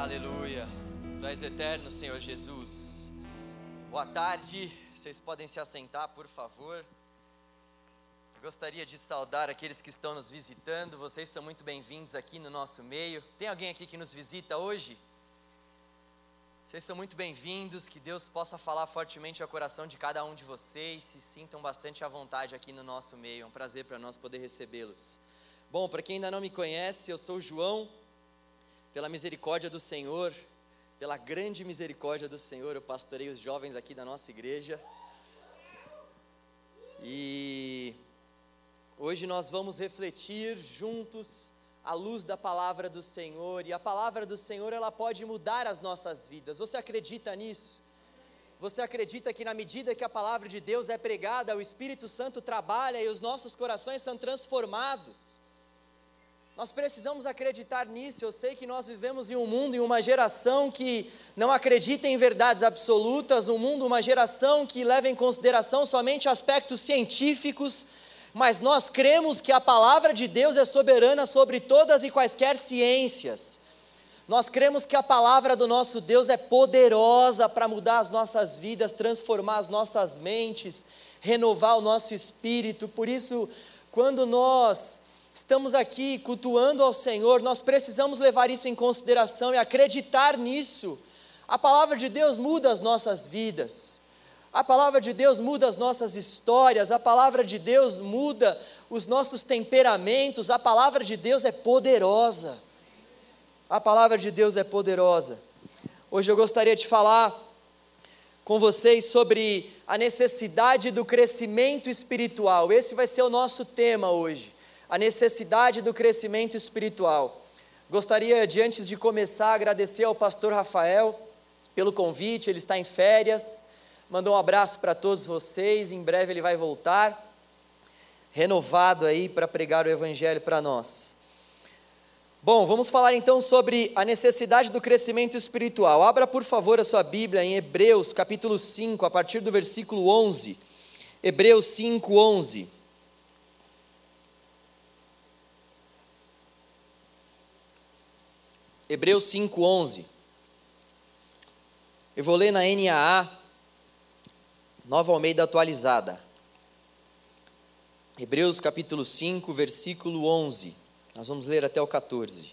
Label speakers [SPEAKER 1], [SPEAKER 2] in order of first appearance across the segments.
[SPEAKER 1] Aleluia. Tu és eterno, Senhor Jesus. Boa tarde. Vocês podem se assentar, por favor. Gostaria de saudar aqueles que estão nos visitando. Vocês são muito bem-vindos aqui no nosso meio. Tem alguém aqui que nos visita hoje? Vocês são muito bem-vindos. Que Deus possa falar fortemente ao coração de cada um de vocês. Se sintam bastante à vontade aqui no nosso meio. É um prazer para nós poder recebê-los. Bom, para quem ainda não me conhece, eu sou o João. Pela misericórdia do Senhor, pela grande misericórdia do Senhor, eu pastorei os jovens aqui da nossa igreja. E hoje nós vamos refletir juntos à luz da palavra do Senhor, e a palavra do Senhor ela pode mudar as nossas vidas. Você acredita nisso? Você acredita que na medida que a palavra de Deus é pregada, o Espírito Santo trabalha e os nossos corações são transformados? Nós precisamos acreditar nisso. Eu sei que nós vivemos em um mundo, em uma geração que não acredita em verdades absolutas, um mundo, uma geração que leva em consideração somente aspectos científicos, mas nós cremos que a palavra de Deus é soberana sobre todas e quaisquer ciências. Nós cremos que a palavra do nosso Deus é poderosa para mudar as nossas vidas, transformar as nossas mentes, renovar o nosso espírito. Por isso, quando nós estamos aqui cultuando ao Senhor, nós precisamos levar isso em consideração e acreditar nisso. A palavra de Deus muda as nossas vidas. A palavra de Deus muda as nossas histórias, a palavra de Deus muda os nossos temperamentos, a palavra de Deus é poderosa. A palavra de Deus é poderosa. Hoje eu gostaria de falar com vocês sobre a necessidade do crescimento espiritual. Esse vai ser o nosso tema hoje a necessidade do crescimento espiritual. Gostaria de, antes de começar, agradecer ao pastor Rafael pelo convite, ele está em férias, mandou um abraço para todos vocês, em breve ele vai voltar, renovado aí para pregar o Evangelho para nós. Bom, vamos falar então sobre a necessidade do crescimento espiritual. Abra, por favor, a sua Bíblia em Hebreus, capítulo 5, a partir do versículo 11. Hebreus 5, 11. Hebreus 5:11. Eu vou ler na NAA, Nova Almeida atualizada. Hebreus capítulo 5, versículo 11. Nós vamos ler até o 14.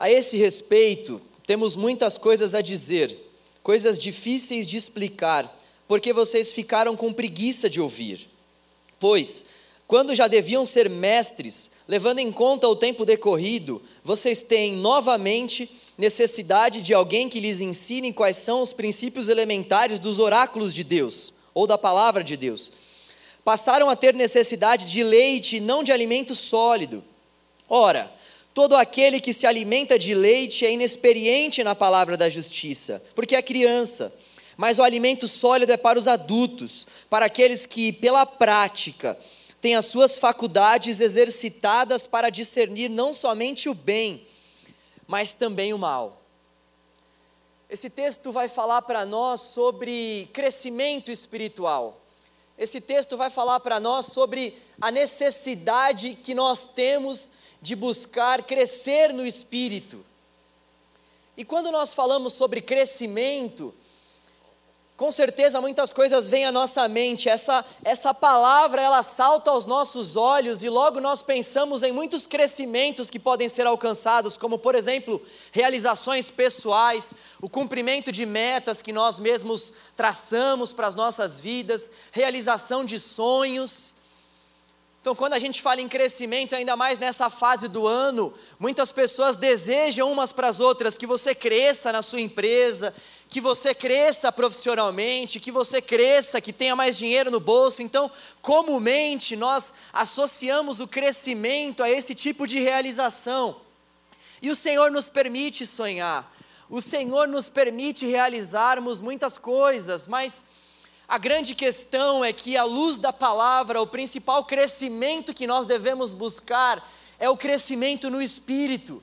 [SPEAKER 1] A esse respeito, temos muitas coisas a dizer, coisas difíceis de explicar, porque vocês ficaram com preguiça de ouvir. Pois, quando já deviam ser mestres, levando em conta o tempo decorrido, vocês têm novamente necessidade de alguém que lhes ensine quais são os princípios elementares dos oráculos de Deus, ou da palavra de Deus. Passaram a ter necessidade de leite e não de alimento sólido. Ora, todo aquele que se alimenta de leite é inexperiente na palavra da justiça, porque é criança. Mas o alimento sólido é para os adultos, para aqueles que, pela prática, tem as suas faculdades exercitadas para discernir não somente o bem, mas também o mal. Esse texto vai falar para nós sobre crescimento espiritual. Esse texto vai falar para nós sobre a necessidade que nós temos de buscar crescer no espírito. E quando nós falamos sobre crescimento, com certeza muitas coisas vêm à nossa mente. Essa, essa palavra ela salta aos nossos olhos e logo nós pensamos em muitos crescimentos que podem ser alcançados, como por exemplo, realizações pessoais, o cumprimento de metas que nós mesmos traçamos para as nossas vidas, realização de sonhos. Então, quando a gente fala em crescimento, ainda mais nessa fase do ano, muitas pessoas desejam umas para as outras que você cresça na sua empresa, que você cresça profissionalmente, que você cresça, que tenha mais dinheiro no bolso. Então, comumente, nós associamos o crescimento a esse tipo de realização. E o Senhor nos permite sonhar, o Senhor nos permite realizarmos muitas coisas, mas a grande questão é que, à luz da palavra, o principal crescimento que nós devemos buscar é o crescimento no espírito.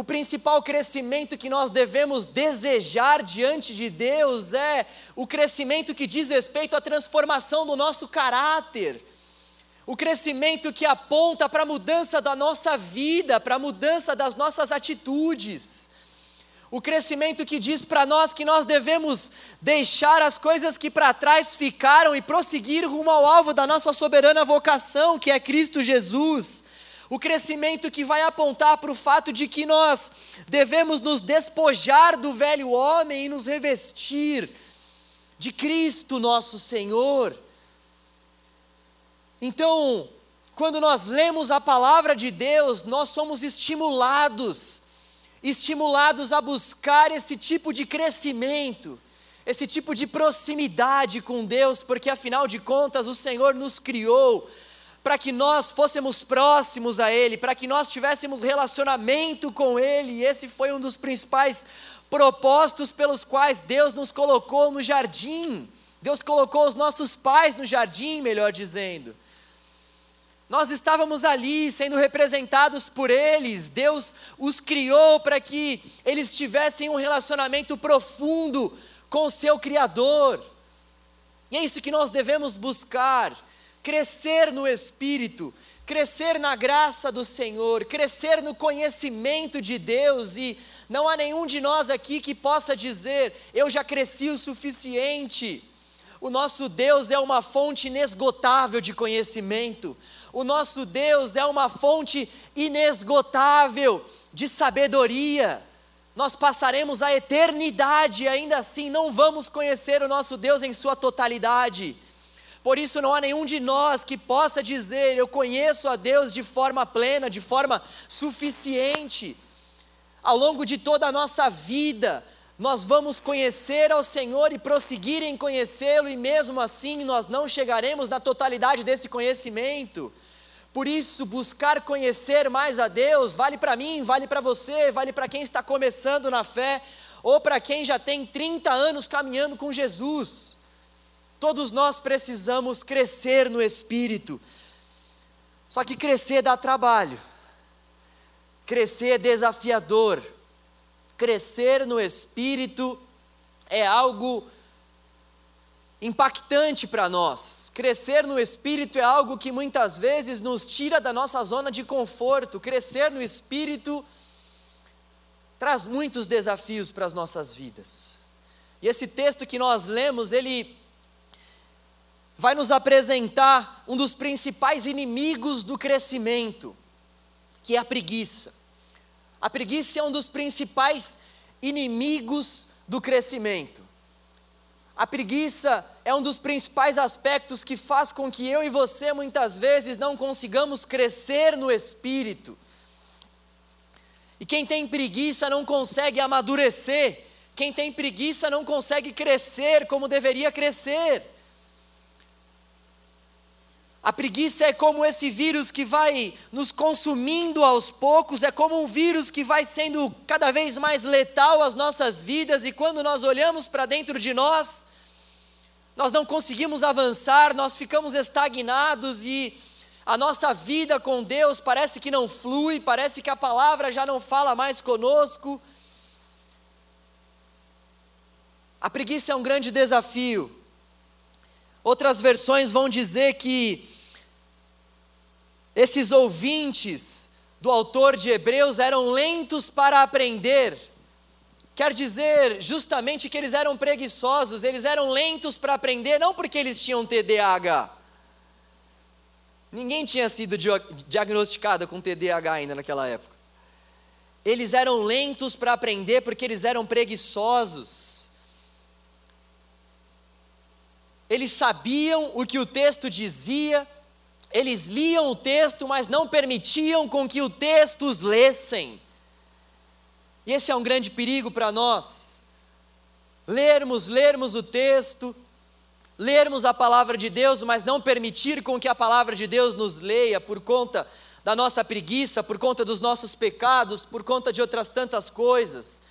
[SPEAKER 1] O principal crescimento que nós devemos desejar diante de Deus é o crescimento que diz respeito à transformação do nosso caráter. o crescimento que aponta para a mudança da nossa vida, para a mudança das nossas atitudes. O crescimento que diz para nós que nós devemos deixar as coisas que para trás ficaram e prosseguir rumo ao alvo da nossa soberana vocação, que é Cristo Jesus. O crescimento que vai apontar para o fato de que nós devemos nos despojar do velho homem e nos revestir de Cristo nosso Senhor. Então, quando nós lemos a palavra de Deus, nós somos estimulados, estimulados a buscar esse tipo de crescimento, esse tipo de proximidade com Deus, porque afinal de contas o Senhor nos criou para que nós fôssemos próximos a Ele, para que nós tivéssemos relacionamento com Ele, e esse foi um dos principais propósitos pelos quais Deus nos colocou no jardim. Deus colocou os nossos pais no jardim, melhor dizendo. Nós estávamos ali sendo representados por eles, Deus os criou para que eles tivessem um relacionamento profundo com o seu Criador. E é isso que nós devemos buscar: crescer no Espírito, crescer na graça do Senhor, crescer no conhecimento de Deus, e não há nenhum de nós aqui que possa dizer, eu já cresci o suficiente. O nosso Deus é uma fonte inesgotável de conhecimento. O nosso Deus é uma fonte inesgotável de sabedoria. Nós passaremos a eternidade e ainda assim não vamos conhecer o nosso Deus em sua totalidade. Por isso não há nenhum de nós que possa dizer eu conheço a Deus de forma plena, de forma suficiente. Ao longo de toda a nossa vida, nós vamos conhecer ao Senhor e prosseguir em conhecê-lo, e mesmo assim nós não chegaremos na totalidade desse conhecimento. Por isso, buscar conhecer mais a Deus vale para mim, vale para você, vale para quem está começando na fé, ou para quem já tem 30 anos caminhando com Jesus. Todos nós precisamos crescer no espírito. Só que crescer dá trabalho. Crescer é desafiador. Crescer no espírito é algo impactante para nós. Crescer no espírito é algo que muitas vezes nos tira da nossa zona de conforto. Crescer no espírito traz muitos desafios para as nossas vidas. E esse texto que nós lemos, ele vai nos apresentar um dos principais inimigos do crescimento, que é a preguiça. A preguiça é um dos principais inimigos do crescimento. A preguiça é um dos principais aspectos que faz com que eu e você muitas vezes não consigamos crescer no espírito. E quem tem preguiça não consegue amadurecer, quem tem preguiça não consegue crescer como deveria crescer. A preguiça é como esse vírus que vai nos consumindo aos poucos, é como um vírus que vai sendo cada vez mais letal às nossas vidas, e quando nós olhamos para dentro de nós, nós não conseguimos avançar, nós ficamos estagnados e a nossa vida com Deus parece que não flui, parece que a palavra já não fala mais conosco. A preguiça é um grande desafio. Outras versões vão dizer que esses ouvintes do autor de Hebreus eram lentos para aprender Quer dizer justamente que eles eram preguiçosos, eles eram lentos para aprender, não porque eles tinham TDAH. Ninguém tinha sido diagnosticado com TDAH ainda naquela época. Eles eram lentos para aprender porque eles eram preguiçosos. Eles sabiam o que o texto dizia, eles liam o texto, mas não permitiam com que o texto os lessem. E esse é um grande perigo para nós. Lermos, lermos o texto, lermos a palavra de Deus, mas não permitir com que a palavra de Deus nos leia por conta da nossa preguiça, por conta dos nossos pecados, por conta de outras tantas coisas.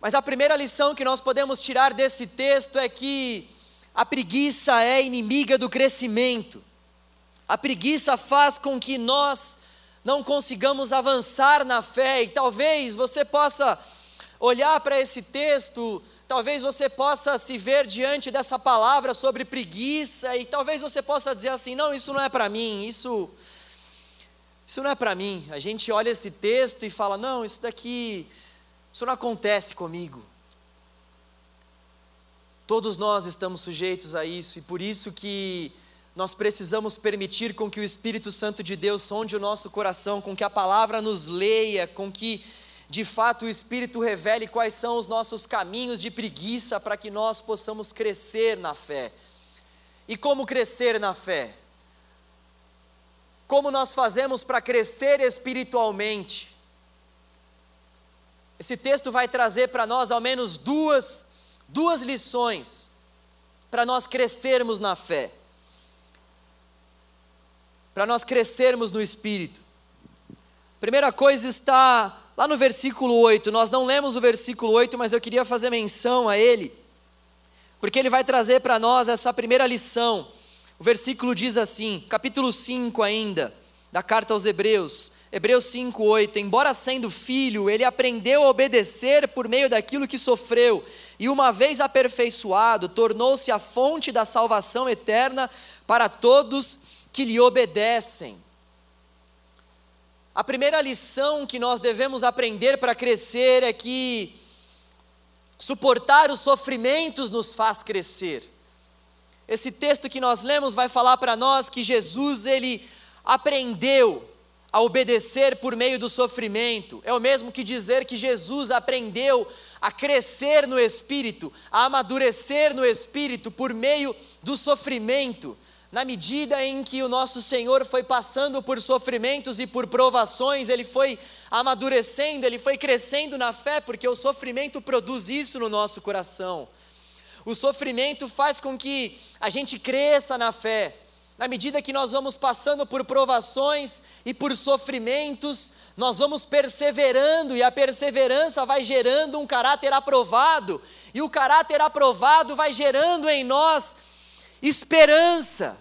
[SPEAKER 1] Mas a primeira lição que nós podemos tirar desse texto é que a preguiça é inimiga do crescimento. A preguiça faz com que nós não consigamos avançar na fé, e talvez você possa olhar para esse texto, talvez você possa se ver diante dessa palavra sobre preguiça e talvez você possa dizer assim: não, isso não é para mim, isso isso não é para mim. A gente olha esse texto e fala: não, isso daqui, isso não acontece comigo. Todos nós estamos sujeitos a isso e por isso que nós precisamos permitir com que o Espírito Santo de Deus sonde o nosso coração, com que a palavra nos leia, com que de fato o Espírito revele quais são os nossos caminhos de preguiça para que nós possamos crescer na fé. E como crescer na fé? Como nós fazemos para crescer espiritualmente? Esse texto vai trazer para nós ao menos duas, duas lições para nós crescermos na fé, para nós crescermos no espírito. Primeira coisa está Lá no versículo 8, nós não lemos o versículo 8, mas eu queria fazer menção a ele, porque ele vai trazer para nós essa primeira lição. O versículo diz assim, capítulo 5 ainda, da carta aos Hebreus, Hebreus 5, 8: Embora sendo filho, ele aprendeu a obedecer por meio daquilo que sofreu, e uma vez aperfeiçoado, tornou-se a fonte da salvação eterna para todos que lhe obedecem. A primeira lição que nós devemos aprender para crescer é que suportar os sofrimentos nos faz crescer. Esse texto que nós lemos vai falar para nós que Jesus ele aprendeu a obedecer por meio do sofrimento. É o mesmo que dizer que Jesus aprendeu a crescer no espírito, a amadurecer no espírito por meio do sofrimento na medida em que o nosso Senhor foi passando por sofrimentos e por provações, ele foi amadurecendo, ele foi crescendo na fé, porque o sofrimento produz isso no nosso coração. O sofrimento faz com que a gente cresça na fé. Na medida que nós vamos passando por provações e por sofrimentos, nós vamos perseverando e a perseverança vai gerando um caráter aprovado, e o caráter aprovado vai gerando em nós esperança.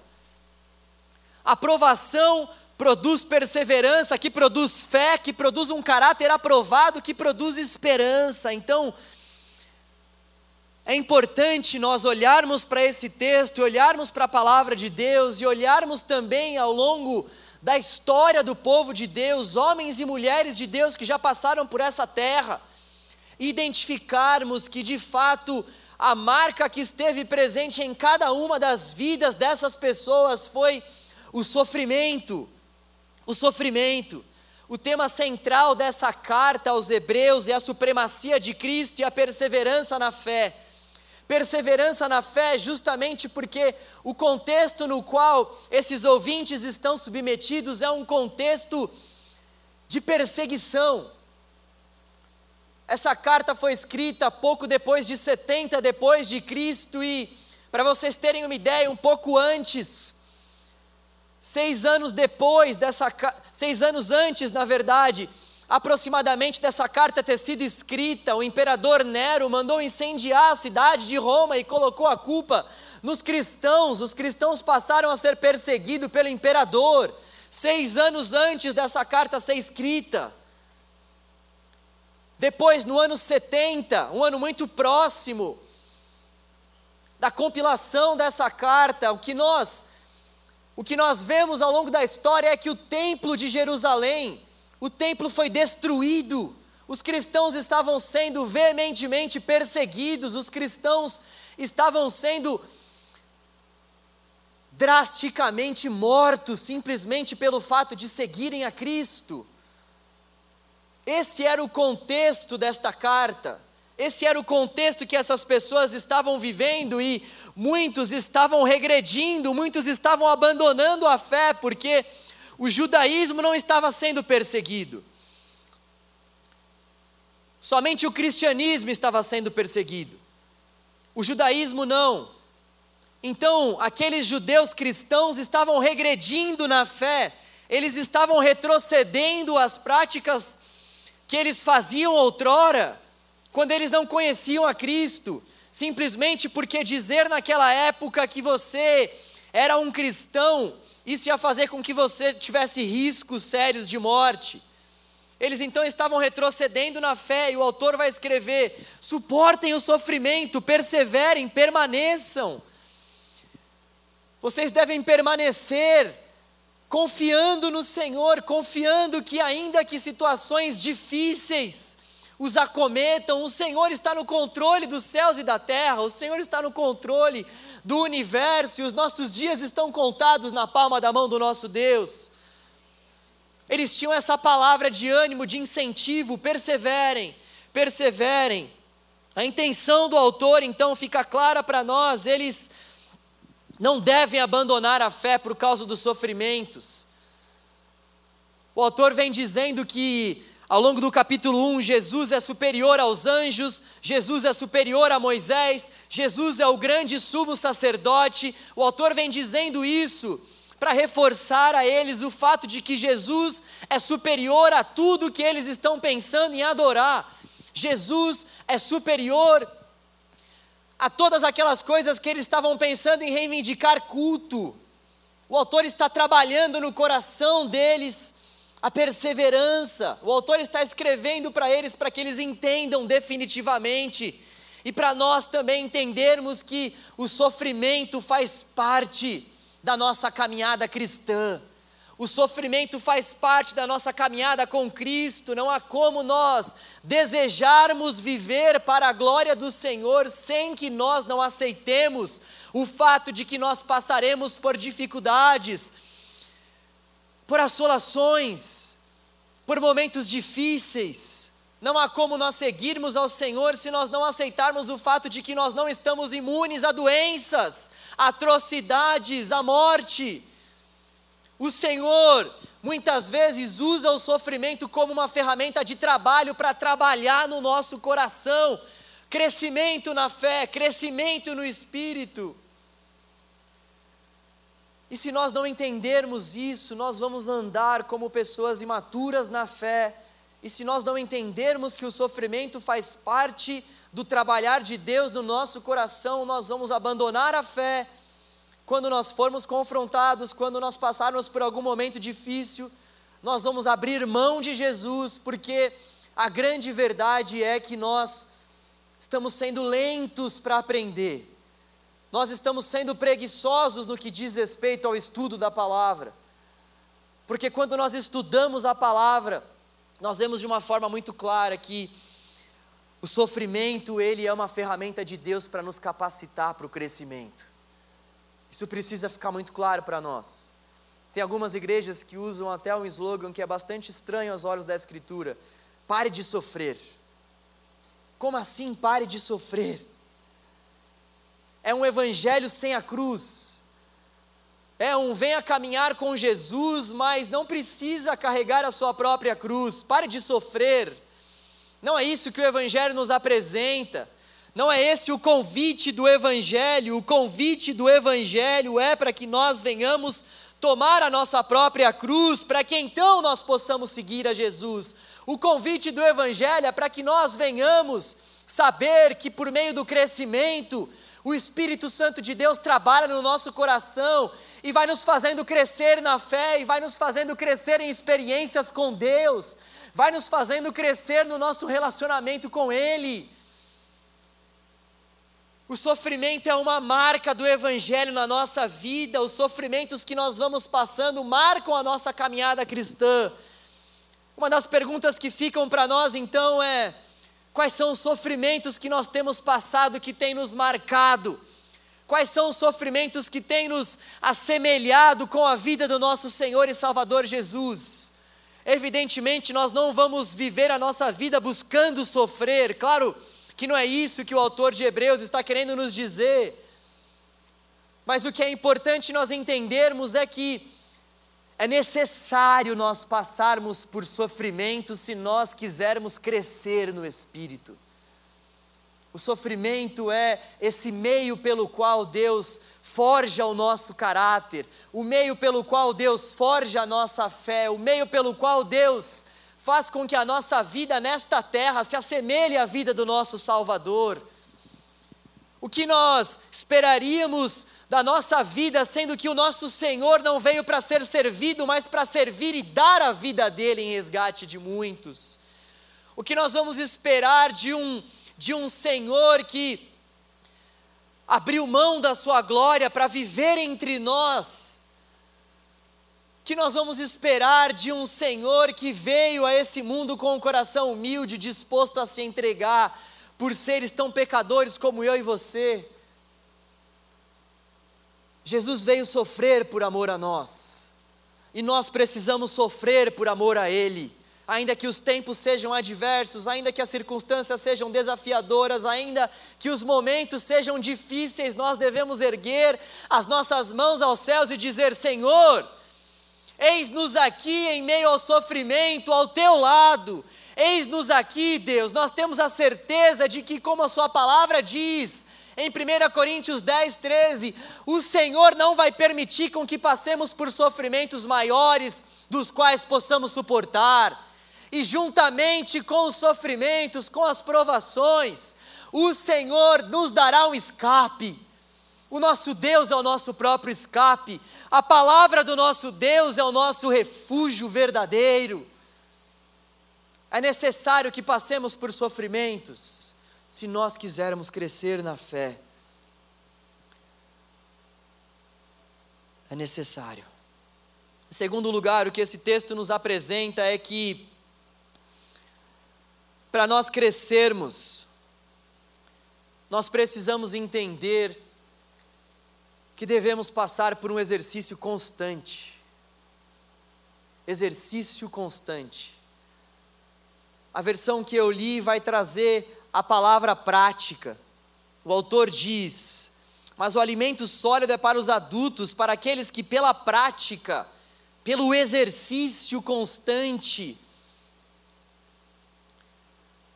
[SPEAKER 1] Aprovação produz perseverança, que produz fé, que produz um caráter aprovado, que produz esperança. Então, é importante nós olharmos para esse texto, olharmos para a palavra de Deus e olharmos também ao longo da história do povo de Deus, homens e mulheres de Deus que já passaram por essa terra, e identificarmos que de fato a marca que esteve presente em cada uma das vidas dessas pessoas foi o sofrimento. O sofrimento. O tema central dessa carta aos Hebreus é a supremacia de Cristo e a perseverança na fé. Perseverança na fé, justamente porque o contexto no qual esses ouvintes estão submetidos é um contexto de perseguição. Essa carta foi escrita pouco depois de 70 depois de Cristo e para vocês terem uma ideia, um pouco antes, seis anos depois dessa, seis anos antes, na verdade, aproximadamente dessa carta ter sido escrita, o imperador Nero mandou incendiar a cidade de Roma e colocou a culpa nos cristãos. Os cristãos passaram a ser perseguidos pelo imperador, seis anos antes dessa carta ser escrita. Depois, no ano 70, um ano muito próximo da compilação dessa carta, o que nós o que nós vemos ao longo da história é que o templo de Jerusalém, o templo foi destruído. Os cristãos estavam sendo veementemente perseguidos, os cristãos estavam sendo drasticamente mortos simplesmente pelo fato de seguirem a Cristo. Esse era o contexto desta carta. Esse era o contexto que essas pessoas estavam vivendo e muitos estavam regredindo, muitos estavam abandonando a fé porque o judaísmo não estava sendo perseguido. Somente o cristianismo estava sendo perseguido. O judaísmo não. Então, aqueles judeus cristãos estavam regredindo na fé, eles estavam retrocedendo às práticas que eles faziam outrora, quando eles não conheciam a Cristo, simplesmente porque dizer naquela época que você era um cristão, isso ia fazer com que você tivesse riscos sérios de morte. Eles então estavam retrocedendo na fé, e o autor vai escrever: suportem o sofrimento, perseverem, permaneçam. Vocês devem permanecer confiando no Senhor, confiando que, ainda que situações difíceis os acometam, o Senhor está no controle dos céus e da terra, o Senhor está no controle do universo, e os nossos dias estão contados na palma da mão do nosso Deus. Eles tinham essa palavra de ânimo, de incentivo, perseverem, perseverem. A intenção do autor, então, fica clara para nós, eles não devem abandonar a fé por causa dos sofrimentos. O autor vem dizendo que ao longo do capítulo 1, Jesus é superior aos anjos, Jesus é superior a Moisés, Jesus é o grande sumo sacerdote. O autor vem dizendo isso para reforçar a eles o fato de que Jesus é superior a tudo que eles estão pensando em adorar. Jesus é superior a todas aquelas coisas que eles estavam pensando em reivindicar culto. O autor está trabalhando no coração deles a perseverança. O autor está escrevendo para eles para que eles entendam definitivamente e para nós também entendermos que o sofrimento faz parte da nossa caminhada cristã. O sofrimento faz parte da nossa caminhada com Cristo, não há como nós desejarmos viver para a glória do Senhor sem que nós não aceitemos o fato de que nós passaremos por dificuldades, por assolações, por momentos difíceis. Não há como nós seguirmos ao Senhor se nós não aceitarmos o fato de que nós não estamos imunes a doenças, atrocidades, a morte. O Senhor muitas vezes usa o sofrimento como uma ferramenta de trabalho para trabalhar no nosso coração, crescimento na fé, crescimento no espírito. E se nós não entendermos isso, nós vamos andar como pessoas imaturas na fé. E se nós não entendermos que o sofrimento faz parte do trabalhar de Deus no nosso coração, nós vamos abandonar a fé. Quando nós formos confrontados, quando nós passarmos por algum momento difícil, nós vamos abrir mão de Jesus, porque a grande verdade é que nós estamos sendo lentos para aprender nós estamos sendo preguiçosos no que diz respeito ao estudo da palavra. Porque quando nós estudamos a palavra, nós vemos de uma forma muito clara que o sofrimento, ele é uma ferramenta de Deus para nos capacitar para o crescimento. Isso precisa ficar muito claro para nós. Tem algumas igrejas que usam até um slogan que é bastante estranho aos olhos da Escritura: pare de sofrer. Como assim pare de sofrer? É um evangelho sem a cruz. É um venha caminhar com Jesus, mas não precisa carregar a sua própria cruz. Pare de sofrer. Não é isso que o evangelho nos apresenta. Não é esse o convite do evangelho. O convite do evangelho é para que nós venhamos tomar a nossa própria cruz, para que então nós possamos seguir a Jesus. O convite do evangelho é para que nós venhamos saber que por meio do crescimento o Espírito Santo de Deus trabalha no nosso coração e vai nos fazendo crescer na fé, e vai nos fazendo crescer em experiências com Deus, vai nos fazendo crescer no nosso relacionamento com Ele. O sofrimento é uma marca do Evangelho na nossa vida, os sofrimentos que nós vamos passando marcam a nossa caminhada cristã. Uma das perguntas que ficam para nós então é: Quais são os sofrimentos que nós temos passado que tem nos marcado? Quais são os sofrimentos que têm nos assemelhado com a vida do nosso Senhor e Salvador Jesus? Evidentemente, nós não vamos viver a nossa vida buscando sofrer, claro que não é isso que o autor de Hebreus está querendo nos dizer. Mas o que é importante nós entendermos é que é necessário nós passarmos por sofrimento se nós quisermos crescer no espírito. O sofrimento é esse meio pelo qual Deus forja o nosso caráter, o meio pelo qual Deus forja a nossa fé, o meio pelo qual Deus faz com que a nossa vida nesta terra se assemelhe à vida do nosso Salvador. O que nós esperaríamos da nossa vida, sendo que o nosso Senhor não veio para ser servido, mas para servir e dar a vida dele em resgate de muitos. O que nós vamos esperar de um de um Senhor que abriu mão da sua glória para viver entre nós? Que nós vamos esperar de um Senhor que veio a esse mundo com um coração humilde, disposto a se entregar por seres tão pecadores como eu e você? Jesus veio sofrer por amor a nós, e nós precisamos sofrer por amor a Ele, ainda que os tempos sejam adversos, ainda que as circunstâncias sejam desafiadoras, ainda que os momentos sejam difíceis, nós devemos erguer as nossas mãos aos céus e dizer: Senhor, eis-nos aqui em meio ao sofrimento, ao teu lado, eis-nos aqui, Deus, nós temos a certeza de que, como a Sua palavra diz, em 1 Coríntios 10, 13, o Senhor não vai permitir com que passemos por sofrimentos maiores dos quais possamos suportar. E juntamente com os sofrimentos, com as provações, o Senhor nos dará um escape. O nosso Deus é o nosso próprio escape. A palavra do nosso Deus é o nosso refúgio verdadeiro. É necessário que passemos por sofrimentos se nós quisermos crescer na fé, é necessário. Em segundo lugar, o que esse texto nos apresenta é que, para nós crescermos, nós precisamos entender que devemos passar por um exercício constante. Exercício constante. A versão que eu li vai trazer a palavra prática. O autor diz: Mas o alimento sólido é para os adultos, para aqueles que, pela prática, pelo exercício constante,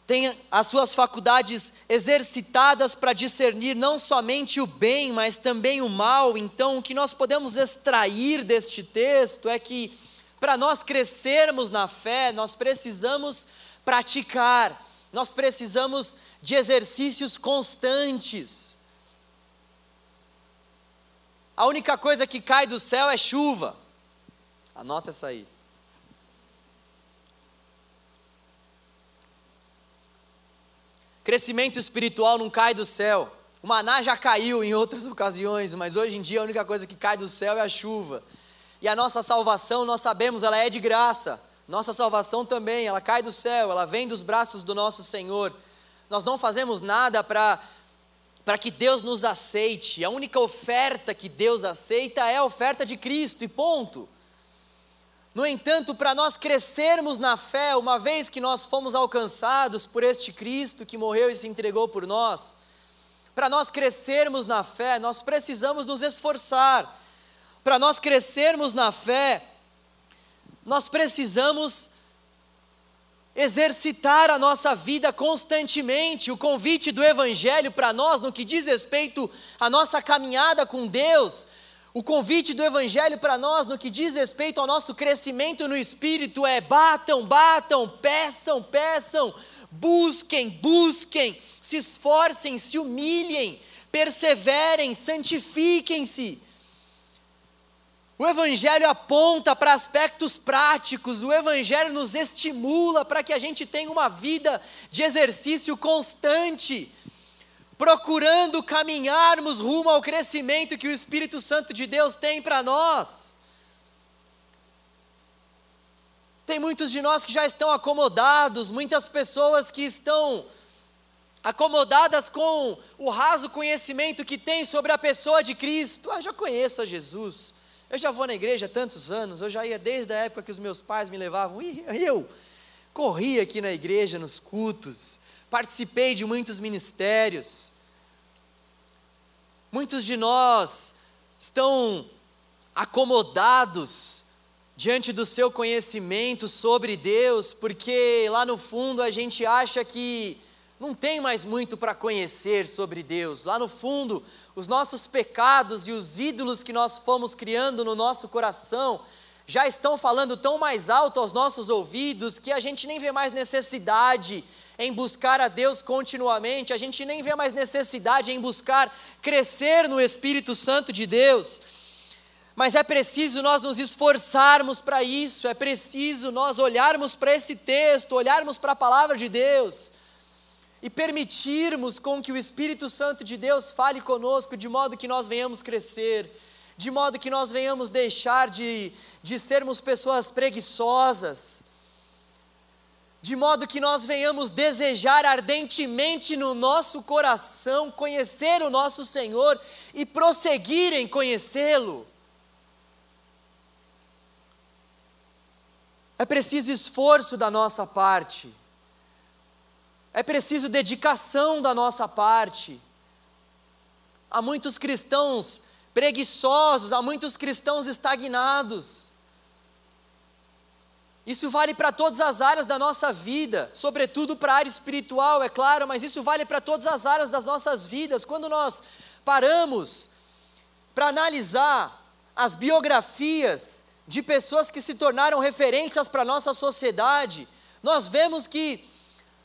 [SPEAKER 1] têm as suas faculdades exercitadas para discernir não somente o bem, mas também o mal. Então, o que nós podemos extrair deste texto é que, para nós crescermos na fé, nós precisamos praticar nós precisamos de exercícios constantes. A única coisa que cai do céu é chuva. Anota essa aí. Crescimento espiritual não cai do céu. O maná já caiu em outras ocasiões, mas hoje em dia a única coisa que cai do céu é a chuva. E a nossa salvação, nós sabemos, ela é de graça. Nossa salvação também, ela cai do céu, ela vem dos braços do nosso Senhor. Nós não fazemos nada para para que Deus nos aceite. A única oferta que Deus aceita é a oferta de Cristo e ponto. No entanto, para nós crescermos na fé, uma vez que nós fomos alcançados por este Cristo que morreu e se entregou por nós, para nós crescermos na fé, nós precisamos nos esforçar. Para nós crescermos na fé, nós precisamos exercitar a nossa vida constantemente. O convite do Evangelho para nós, no que diz respeito à nossa caminhada com Deus, o convite do Evangelho para nós, no que diz respeito ao nosso crescimento no Espírito, é: batam, batam, peçam, peçam, busquem, busquem, se esforcem, se humilhem, perseverem, santifiquem-se. O Evangelho aponta para aspectos práticos, o Evangelho nos estimula para que a gente tenha uma vida de exercício constante, procurando caminharmos rumo ao crescimento que o Espírito Santo de Deus tem para nós. Tem muitos de nós que já estão acomodados, muitas pessoas que estão acomodadas com o raso conhecimento que tem sobre a pessoa de Cristo. Ah, já conheço a Jesus eu já vou na igreja há tantos anos, eu já ia desde a época que os meus pais me levavam, e eu corri aqui na igreja, nos cultos, participei de muitos ministérios. Muitos de nós estão acomodados diante do seu conhecimento sobre Deus, porque lá no fundo a gente acha que não tem mais muito para conhecer sobre Deus. Lá no fundo, os nossos pecados e os ídolos que nós fomos criando no nosso coração já estão falando tão mais alto aos nossos ouvidos que a gente nem vê mais necessidade em buscar a Deus continuamente, a gente nem vê mais necessidade em buscar crescer no Espírito Santo de Deus. Mas é preciso nós nos esforçarmos para isso, é preciso nós olharmos para esse texto, olharmos para a palavra de Deus e permitirmos com que o Espírito Santo de Deus fale conosco de modo que nós venhamos crescer, de modo que nós venhamos deixar de, de sermos pessoas preguiçosas, de modo que nós venhamos desejar ardentemente no nosso coração conhecer o nosso Senhor e prosseguir em conhecê-lo. É preciso esforço da nossa parte, é preciso dedicação da nossa parte. Há muitos cristãos preguiçosos, há muitos cristãos estagnados. Isso vale para todas as áreas da nossa vida, sobretudo para a área espiritual, é claro, mas isso vale para todas as áreas das nossas vidas. Quando nós paramos para analisar as biografias de pessoas que se tornaram referências para a nossa sociedade, nós vemos que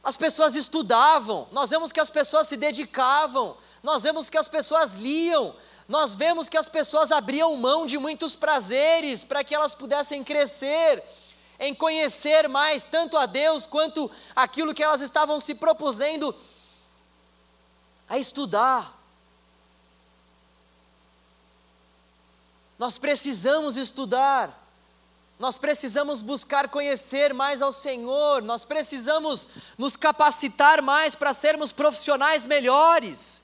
[SPEAKER 1] as pessoas estudavam, nós vemos que as pessoas se dedicavam, nós vemos que as pessoas liam, nós vemos que as pessoas abriam mão de muitos prazeres para que elas pudessem crescer, em conhecer mais tanto a Deus quanto aquilo que elas estavam se propusendo a estudar. Nós precisamos estudar, nós precisamos buscar conhecer mais ao Senhor, nós precisamos nos capacitar mais para sermos profissionais melhores.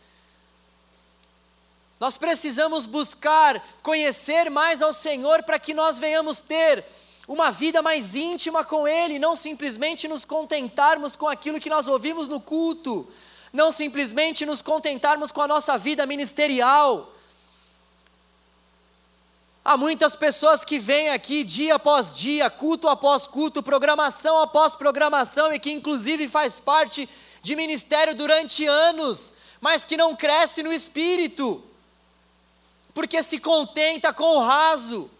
[SPEAKER 1] Nós precisamos buscar conhecer mais ao Senhor para que nós venhamos ter uma vida mais íntima com Ele, não simplesmente nos contentarmos com aquilo que nós ouvimos no culto, não simplesmente nos contentarmos com a nossa vida ministerial Há muitas pessoas que vêm aqui dia após dia, culto após culto, programação após programação e que inclusive faz parte de ministério durante anos, mas que não cresce no espírito, porque se contenta com o raso,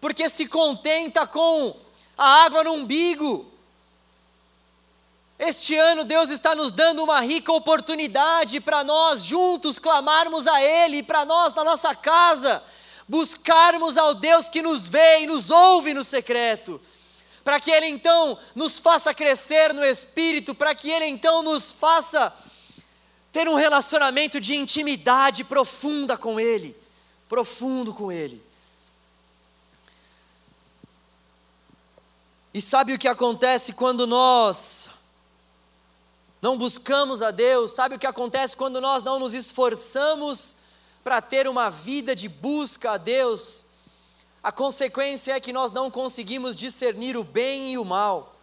[SPEAKER 1] porque se contenta com a água no umbigo. Este ano Deus está nos dando uma rica oportunidade para nós juntos clamarmos a Ele, para nós na nossa casa buscarmos ao Deus que nos vê e nos ouve no secreto, para que Ele então nos faça crescer no espírito, para que Ele então nos faça ter um relacionamento de intimidade profunda com Ele, profundo com Ele. E sabe o que acontece quando nós não buscamos a Deus? Sabe o que acontece quando nós não nos esforçamos para ter uma vida de busca a Deus, a consequência é que nós não conseguimos discernir o bem e o mal.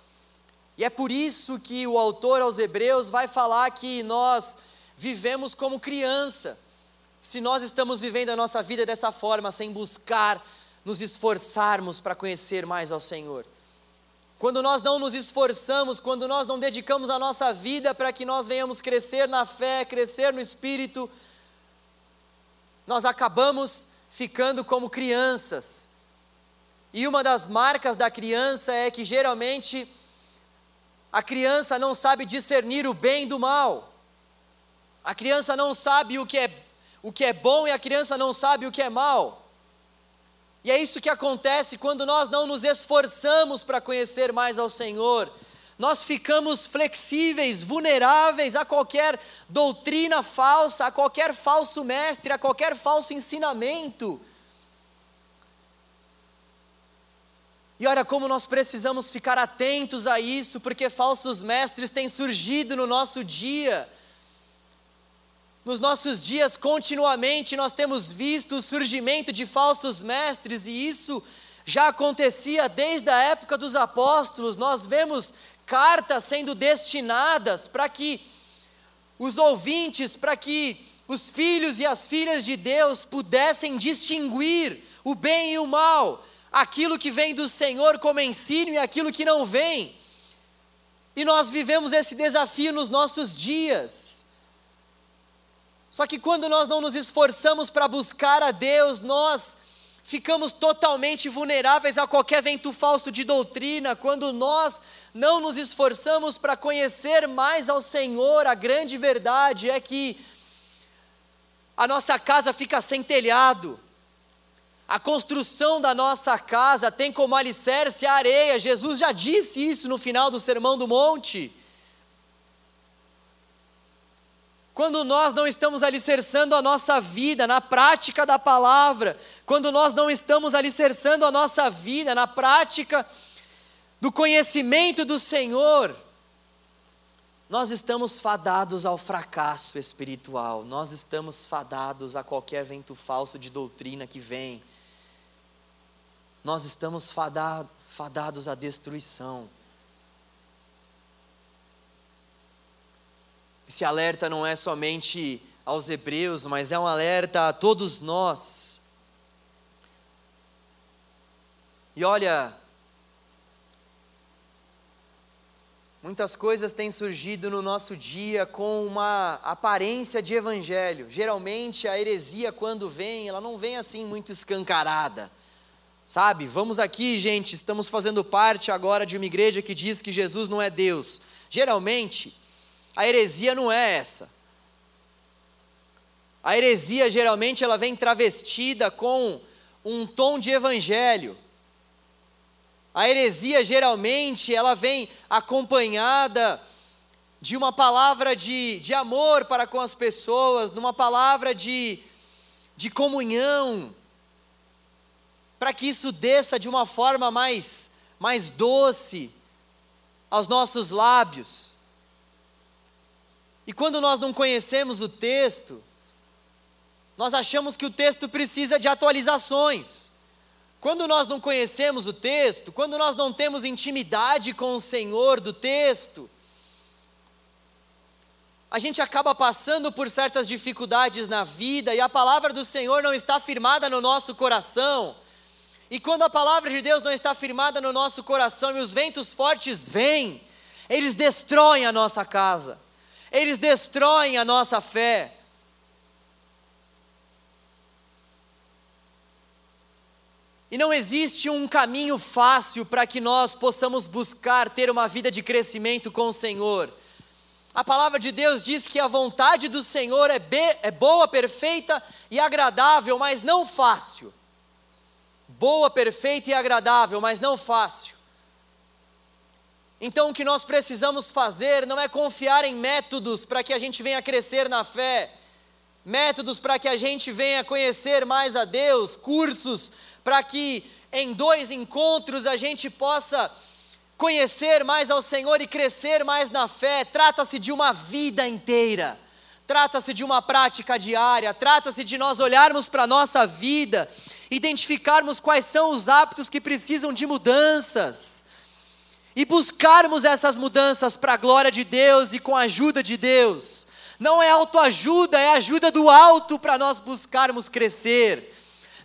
[SPEAKER 1] E é por isso que o autor aos Hebreus vai falar que nós vivemos como criança. Se nós estamos vivendo a nossa vida dessa forma, sem buscar, nos esforçarmos para conhecer mais ao Senhor. Quando nós não nos esforçamos, quando nós não dedicamos a nossa vida para que nós venhamos crescer na fé, crescer no espírito, nós acabamos ficando como crianças. E uma das marcas da criança é que geralmente a criança não sabe discernir o bem do mal. A criança não sabe o que é o que é bom e a criança não sabe o que é mal. E é isso que acontece quando nós não nos esforçamos para conhecer mais ao Senhor nós ficamos flexíveis, vulneráveis a qualquer doutrina falsa, a qualquer falso mestre, a qualquer falso ensinamento. E olha como nós precisamos ficar atentos a isso, porque falsos mestres têm surgido no nosso dia. Nos nossos dias, continuamente, nós temos visto o surgimento de falsos mestres, e isso já acontecia desde a época dos apóstolos. Nós vemos cartas sendo destinadas para que os ouvintes, para que os filhos e as filhas de Deus pudessem distinguir o bem e o mal, aquilo que vem do Senhor como ensino e aquilo que não vem. E nós vivemos esse desafio nos nossos dias. Só que quando nós não nos esforçamos para buscar a Deus, nós ficamos totalmente vulneráveis a qualquer vento falso de doutrina, quando nós não nos esforçamos para conhecer mais ao Senhor, a grande verdade é que a nossa casa fica sem telhado, a construção da nossa casa tem como alicerce a areia, Jesus já disse isso no final do Sermão do Monte. Quando nós não estamos alicerçando a nossa vida na prática da palavra, quando nós não estamos alicerçando a nossa vida na prática do conhecimento do Senhor, nós estamos fadados ao fracasso espiritual, nós estamos fadados a qualquer vento falso de doutrina que vem, nós estamos fadados à destruição. Esse alerta não é somente aos hebreus, mas é um alerta a todos nós. E olha, muitas coisas têm surgido no nosso dia com uma aparência de evangelho. Geralmente a heresia, quando vem, ela não vem assim muito escancarada. Sabe, vamos aqui, gente, estamos fazendo parte agora de uma igreja que diz que Jesus não é Deus. Geralmente, a heresia não é essa. A heresia geralmente ela vem travestida com um tom de evangelho. A heresia geralmente ela vem acompanhada de uma palavra de, de amor para com as pessoas, de uma palavra de, de comunhão, para que isso desça de uma forma mais, mais doce aos nossos lábios. E quando nós não conhecemos o texto, nós achamos que o texto precisa de atualizações. Quando nós não conhecemos o texto, quando nós não temos intimidade com o Senhor do texto, a gente acaba passando por certas dificuldades na vida e a palavra do Senhor não está firmada no nosso coração. E quando a palavra de Deus não está firmada no nosso coração e os ventos fortes vêm, eles destroem a nossa casa eles destroem a nossa fé. E não existe um caminho fácil para que nós possamos buscar ter uma vida de crescimento com o Senhor. A palavra de Deus diz que a vontade do Senhor é, é boa, perfeita e agradável, mas não fácil. Boa, perfeita e agradável, mas não fácil. Então, o que nós precisamos fazer não é confiar em métodos para que a gente venha crescer na fé, métodos para que a gente venha conhecer mais a Deus, cursos para que em dois encontros a gente possa conhecer mais ao Senhor e crescer mais na fé. Trata-se de uma vida inteira. Trata-se de uma prática diária, trata-se de nós olharmos para a nossa vida, identificarmos quais são os hábitos que precisam de mudanças e buscarmos essas mudanças para a glória de Deus e com a ajuda de Deus. Não é autoajuda, é ajuda do alto para nós buscarmos crescer.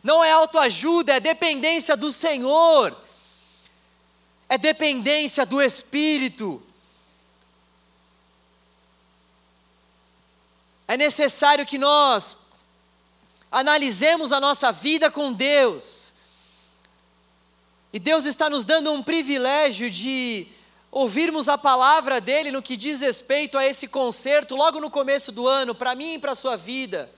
[SPEAKER 1] Não é autoajuda, é dependência do Senhor. É dependência do Espírito. É necessário que nós analisemos a nossa vida com Deus e Deus está nos dando um privilégio de ouvirmos a palavra dele no que diz respeito a esse concerto logo no começo do ano, para mim e para a sua vida.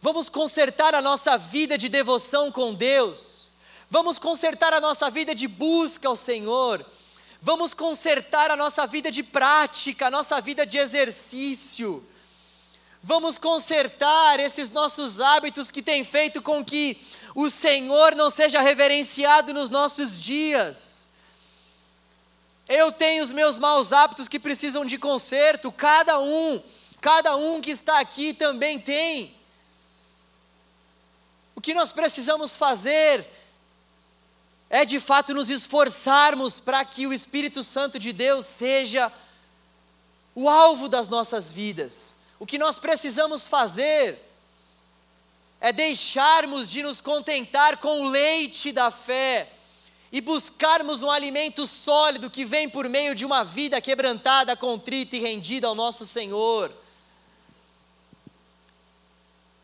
[SPEAKER 1] Vamos consertar a nossa vida de devoção com Deus. Vamos consertar a nossa vida de busca ao Senhor. Vamos consertar a nossa vida de prática, a nossa vida de exercício. Vamos consertar esses nossos hábitos que têm feito com que o Senhor não seja reverenciado nos nossos dias. Eu tenho os meus maus hábitos que precisam de conserto, cada um, cada um que está aqui também tem. O que nós precisamos fazer é de fato nos esforçarmos para que o Espírito Santo de Deus seja o alvo das nossas vidas. O que nós precisamos fazer é deixarmos de nos contentar com o leite da fé e buscarmos um alimento sólido que vem por meio de uma vida quebrantada, contrita e rendida ao nosso Senhor.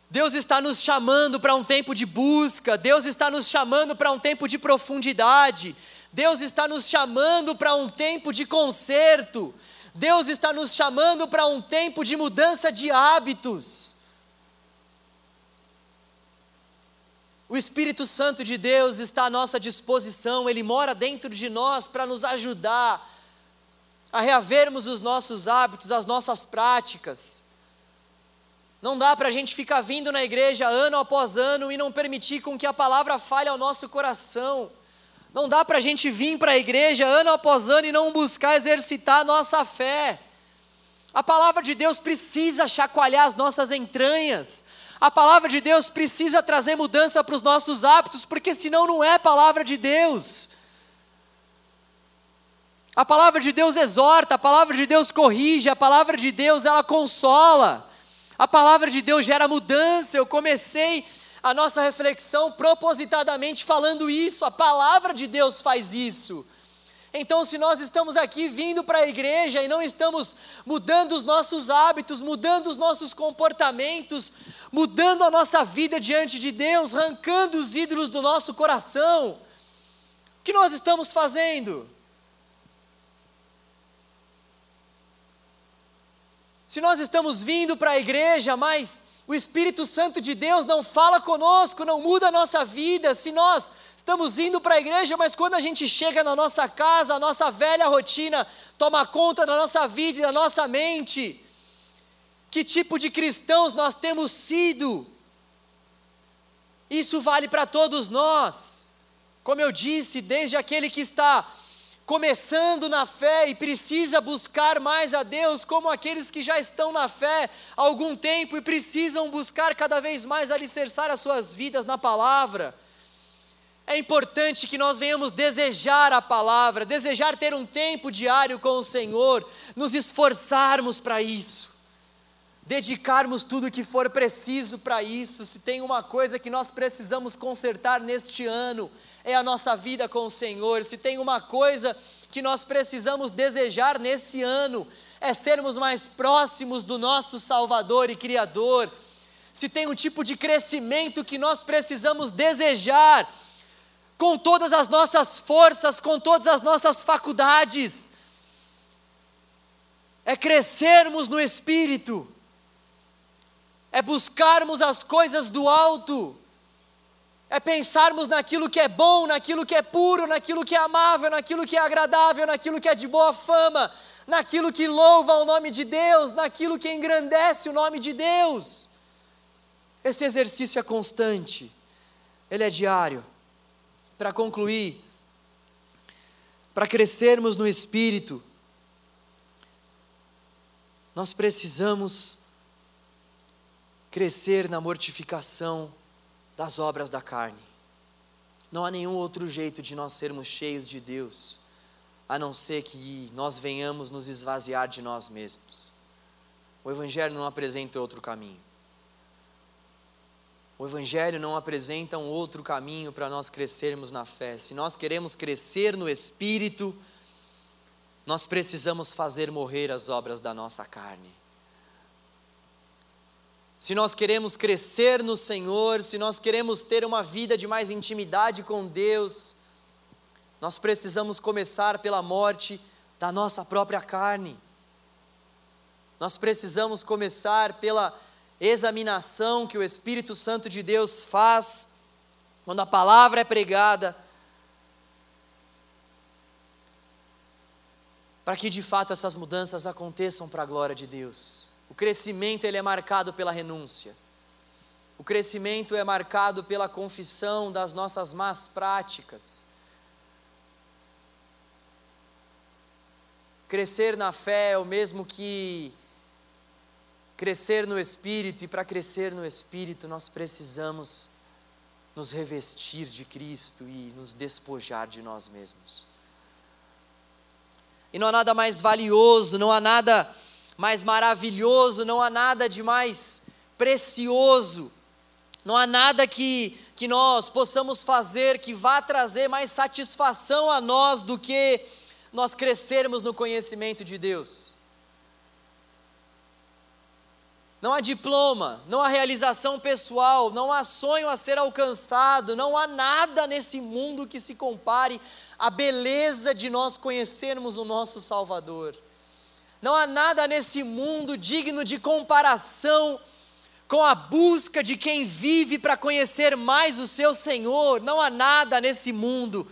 [SPEAKER 1] Deus está nos chamando para um tempo de busca, Deus está nos chamando para um tempo de profundidade, Deus está nos chamando para um tempo de conserto, Deus está nos chamando para um tempo de mudança de hábitos. O Espírito Santo de Deus está à nossa disposição, ele mora dentro de nós para nos ajudar a reavermos os nossos hábitos, as nossas práticas. Não dá para a gente ficar vindo na igreja ano após ano e não permitir com que a palavra fale ao nosso coração. Não dá para a gente vir para a igreja ano após ano e não buscar exercitar a nossa fé. A palavra de Deus precisa chacoalhar as nossas entranhas. A palavra de Deus precisa trazer mudança para os nossos hábitos, porque senão não é palavra de Deus. A palavra de Deus exorta, a palavra de Deus corrige, a palavra de Deus ela consola. A palavra de Deus gera mudança. Eu comecei a nossa reflexão propositadamente falando isso. A palavra de Deus faz isso. Então, se nós estamos aqui vindo para a igreja e não estamos mudando os nossos hábitos, mudando os nossos comportamentos, mudando a nossa vida diante de Deus, arrancando os ídolos do nosso coração, o que nós estamos fazendo? Se nós estamos vindo para a igreja, mas o Espírito Santo de Deus não fala conosco, não muda a nossa vida, se nós estamos indo para a igreja, mas quando a gente chega na nossa casa, a nossa velha rotina toma conta da nossa vida e da nossa mente, que tipo de cristãos nós temos sido? Isso vale para todos nós. Como eu disse, desde aquele que está começando na fé e precisa buscar mais a Deus, como aqueles que já estão na fé há algum tempo e precisam buscar cada vez mais alicerçar as suas vidas na palavra. É importante que nós venhamos desejar a palavra, desejar ter um tempo diário com o Senhor, nos esforçarmos para isso, dedicarmos tudo o que for preciso para isso. Se tem uma coisa que nós precisamos consertar neste ano, é a nossa vida com o Senhor. Se tem uma coisa que nós precisamos desejar nesse ano, é sermos mais próximos do nosso Salvador e Criador. Se tem um tipo de crescimento que nós precisamos desejar, com todas as nossas forças, com todas as nossas faculdades, é crescermos no Espírito, é buscarmos as coisas do alto, é pensarmos naquilo que é bom, naquilo que é puro, naquilo que é amável, naquilo que é agradável, naquilo que é de boa fama, naquilo que louva o nome de Deus, naquilo que engrandece o nome de Deus. Esse exercício é constante, ele é diário. Para concluir, para crescermos no espírito, nós precisamos crescer na mortificação das obras da carne. Não há nenhum outro jeito de nós sermos cheios de Deus, a não ser que nós venhamos nos esvaziar de nós mesmos. O Evangelho não apresenta outro caminho. O Evangelho não apresenta um outro caminho para nós crescermos na fé. Se nós queremos crescer no Espírito, nós precisamos fazer morrer as obras da nossa carne se nós queremos crescer no Senhor, se nós queremos ter uma vida de mais intimidade com Deus, nós precisamos começar pela morte da nossa própria carne. Nós precisamos começar pela examinação que o Espírito Santo de Deus faz quando a palavra é pregada, para que de fato essas mudanças aconteçam para a glória de Deus. O crescimento ele é marcado pela renúncia. O crescimento é marcado pela confissão das nossas más práticas. Crescer na fé é o mesmo que crescer no espírito, e para crescer no espírito nós precisamos nos revestir de Cristo e nos despojar de nós mesmos. E não há nada mais valioso, não há nada mais maravilhoso, não há nada de mais precioso, não há nada que, que nós possamos fazer que vá trazer mais satisfação a nós do que nós crescermos no conhecimento de Deus. não há diploma, não há realização pessoal, não há sonho a ser alcançado, não há nada nesse mundo que se compare à beleza de nós conhecermos o nosso Salvador. Não há nada nesse mundo digno de comparação com a busca de quem vive para conhecer mais o seu Senhor. Não há nada nesse mundo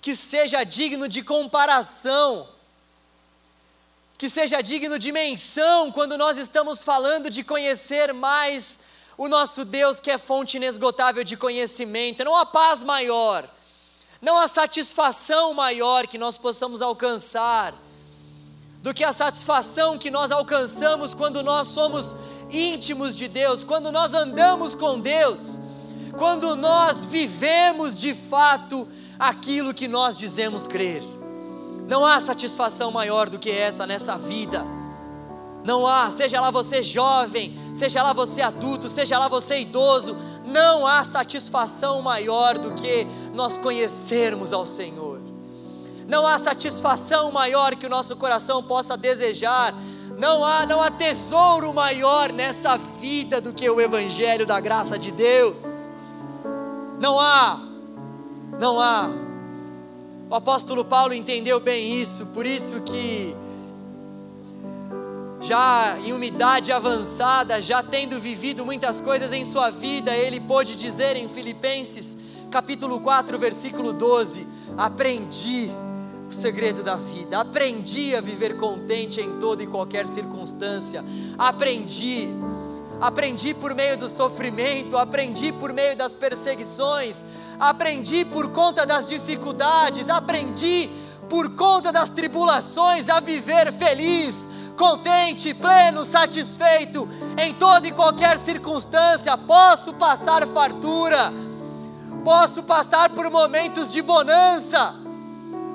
[SPEAKER 1] que seja digno de comparação que seja digno de menção quando nós estamos falando de conhecer mais o nosso Deus, que é fonte inesgotável de conhecimento. Não há paz maior, não há satisfação maior que nós possamos alcançar do que a satisfação que nós alcançamos quando nós somos íntimos de Deus, quando nós andamos com Deus, quando nós vivemos de fato aquilo que nós dizemos crer. Não há satisfação maior do que essa nessa vida. Não há, seja lá você jovem, seja lá você adulto, seja lá você idoso, não há satisfação maior do que nós conhecermos ao Senhor. Não há satisfação maior que o nosso coração possa desejar. Não há, não há tesouro maior nessa vida do que o evangelho da graça de Deus. Não há. Não há. O apóstolo Paulo entendeu bem isso, por isso que já em uma idade avançada, já tendo vivido muitas coisas em sua vida, ele pôde dizer em Filipenses, capítulo 4, versículo 12: Aprendi o segredo da vida, aprendi a viver contente em toda e qualquer circunstância, aprendi, aprendi por meio do sofrimento, aprendi por meio das perseguições, aprendi por conta das dificuldades, aprendi por conta das tribulações a viver feliz, contente, pleno, satisfeito em toda e qualquer circunstância. Posso passar fartura, posso passar por momentos de bonança,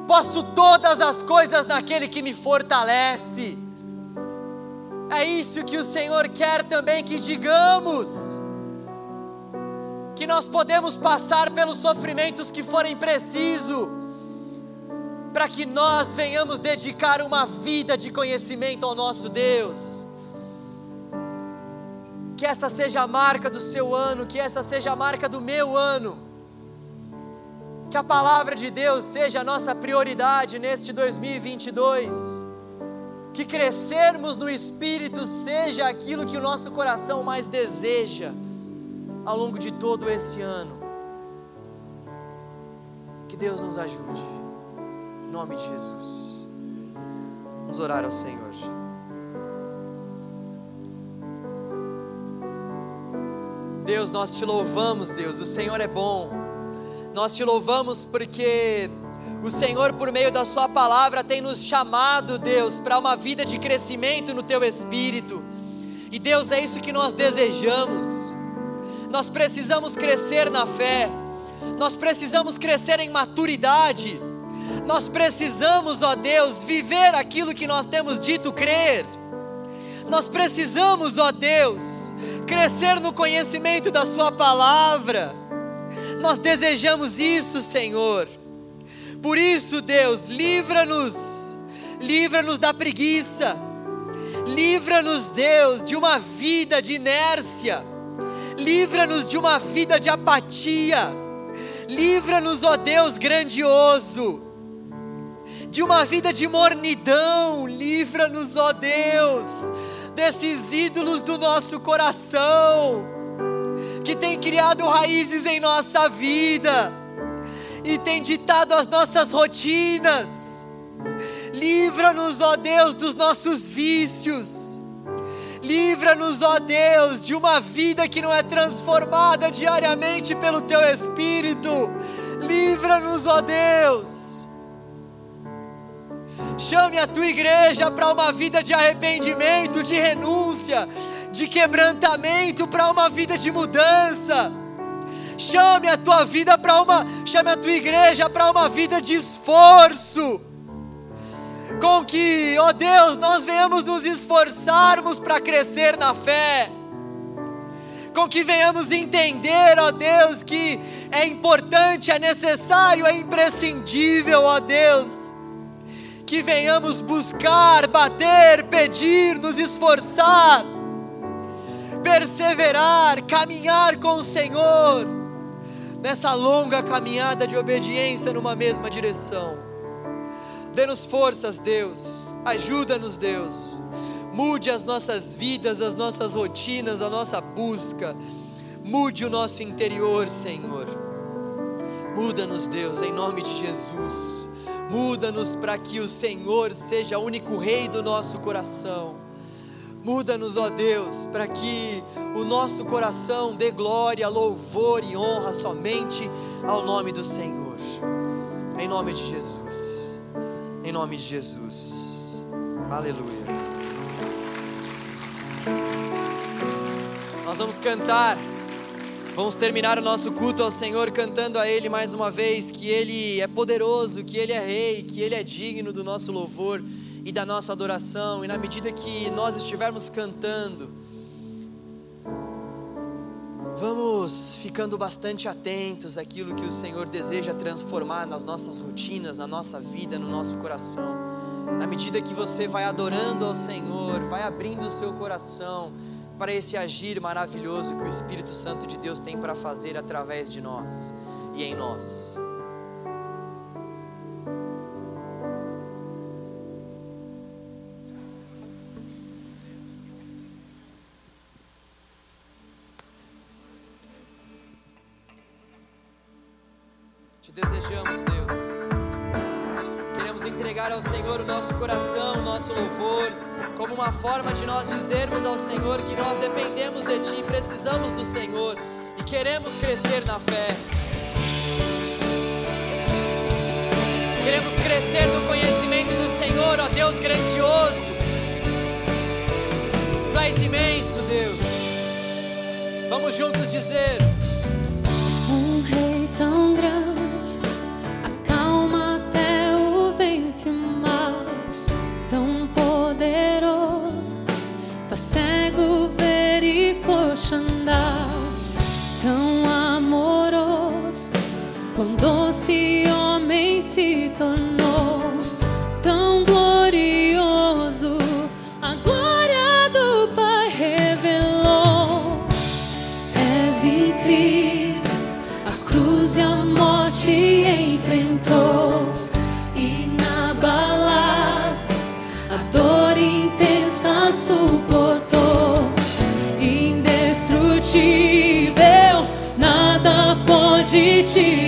[SPEAKER 1] posso todas as coisas naquele que me fortalece. É isso que o Senhor quer também que digamos que nós podemos passar pelos sofrimentos que forem preciso, para que nós venhamos dedicar uma vida de conhecimento ao nosso Deus. Que essa seja a marca do seu ano, que essa seja a marca do meu ano. Que a palavra de Deus seja a nossa prioridade neste 2022. Que crescermos no Espírito seja aquilo que o nosso coração mais deseja ao longo de todo esse ano. Que Deus nos ajude, em nome de Jesus. Vamos orar ao Senhor. Deus, nós te louvamos, Deus, o Senhor é bom. Nós te louvamos porque o Senhor, por meio da Sua palavra, tem nos chamado, Deus, para uma vida de crescimento no Teu Espírito. E Deus, é isso que nós desejamos. Nós precisamos crescer na fé, nós precisamos crescer em maturidade, nós precisamos, ó Deus, viver aquilo que nós temos dito crer. Nós precisamos, ó Deus, crescer no conhecimento da Sua palavra. Nós desejamos isso, Senhor. Por isso, Deus, livra-nos, livra-nos da preguiça, livra-nos, Deus, de uma vida de inércia. Livra-nos de uma vida de apatia, livra-nos, ó Deus grandioso, de uma vida de mornidão, livra-nos, ó Deus, desses ídolos do nosso coração, que tem criado raízes em nossa vida e tem ditado as nossas rotinas. Livra-nos, ó Deus, dos nossos vícios Livra-nos, ó Deus, de uma vida que não é transformada diariamente pelo Teu Espírito. Livra-nos, ó Deus. Chame a tua igreja para uma vida de arrependimento, de renúncia, de quebrantamento, para uma vida de mudança. Chame a tua vida para uma, chame a tua igreja para uma vida de esforço. Com que, ó Deus, nós venhamos nos esforçarmos para crescer na fé, com que venhamos entender, ó Deus, que é importante, é necessário, é imprescindível, ó Deus, que venhamos buscar, bater, pedir, nos esforçar, perseverar, caminhar com o Senhor, nessa longa caminhada de obediência numa mesma direção. Dê-nos forças, Deus, ajuda-nos, Deus. Mude as nossas vidas, as nossas rotinas, a nossa busca. Mude o nosso interior, Senhor. Muda-nos, Deus, em nome de Jesus. Muda-nos para que o Senhor seja o único Rei do nosso coração. Muda-nos, ó Deus, para que o nosso coração dê glória, louvor e honra somente ao nome do Senhor. Em nome de Jesus. Em nome de Jesus. Aleluia. Nós vamos cantar. Vamos terminar o nosso culto ao Senhor cantando a Ele mais uma vez que Ele é poderoso, que Ele é Rei, que Ele é digno do nosso louvor e da nossa adoração, e na medida que nós estivermos cantando, vamos ficando bastante atentos àquilo que o Senhor deseja transformar nas nossas rotinas, na nossa vida, no nosso coração. Na medida que você vai adorando ao Senhor, vai abrindo o seu coração para esse agir maravilhoso que o Espírito Santo de Deus tem para fazer através de nós e em nós. Forma de nós dizermos ao Senhor que nós dependemos de Ti, precisamos do Senhor e queremos crescer na fé. Queremos crescer no conhecimento do Senhor, ó Deus grandioso. Tu és imenso, Deus. Vamos juntos dizer.
[SPEAKER 2] Te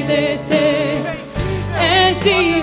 [SPEAKER 2] deter. Invencível,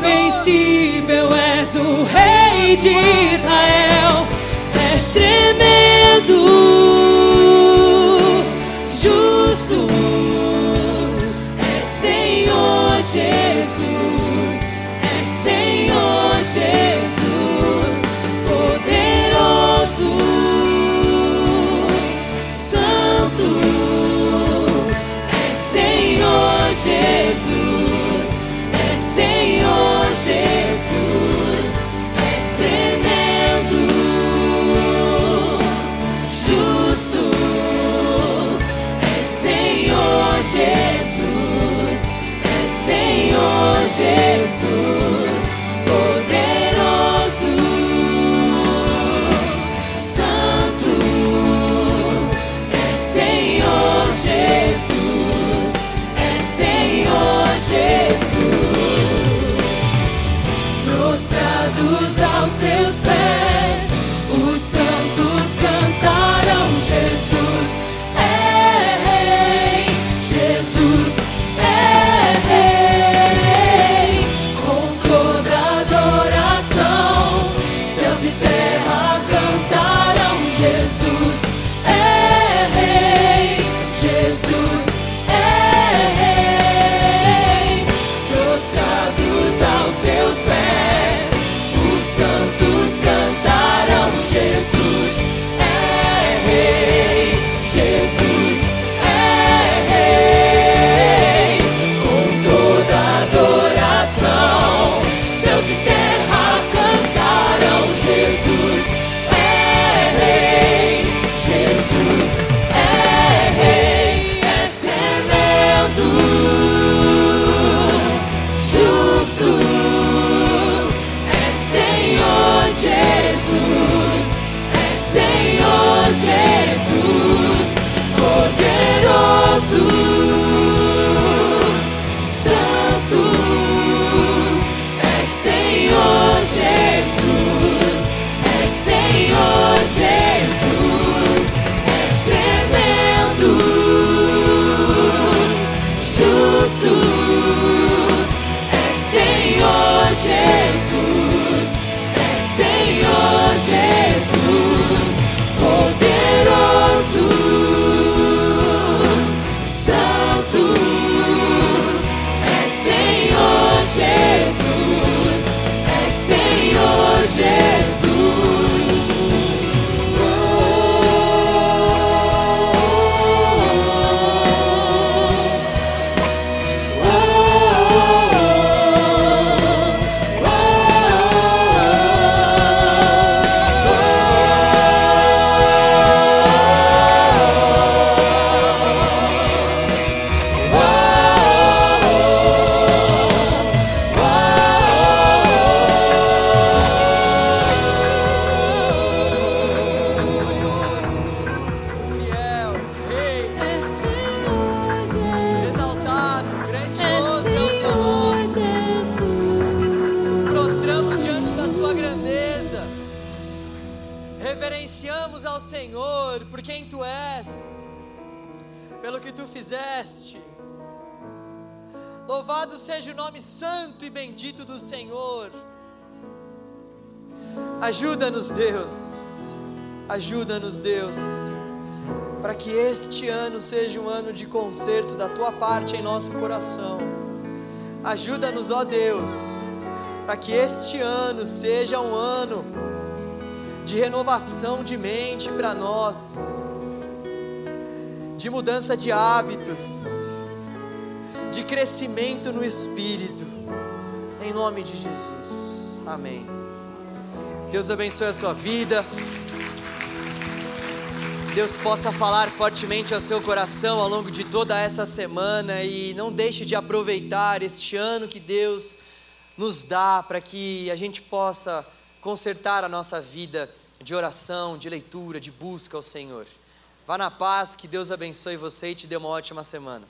[SPEAKER 1] Ajuda-nos, Deus. Para que este ano seja um ano de conserto da tua parte em nosso coração. Ajuda-nos, ó Deus, para que este ano seja um ano de renovação de mente para nós, de mudança de hábitos de crescimento no espírito. Em nome de Jesus. Amém. Deus abençoe a sua vida. Deus possa falar fortemente ao seu coração ao longo de toda essa semana e não deixe de aproveitar este ano que Deus nos dá para que a gente possa consertar a nossa vida de oração, de leitura, de busca ao Senhor. Vá na paz, que Deus abençoe você e te dê uma ótima semana.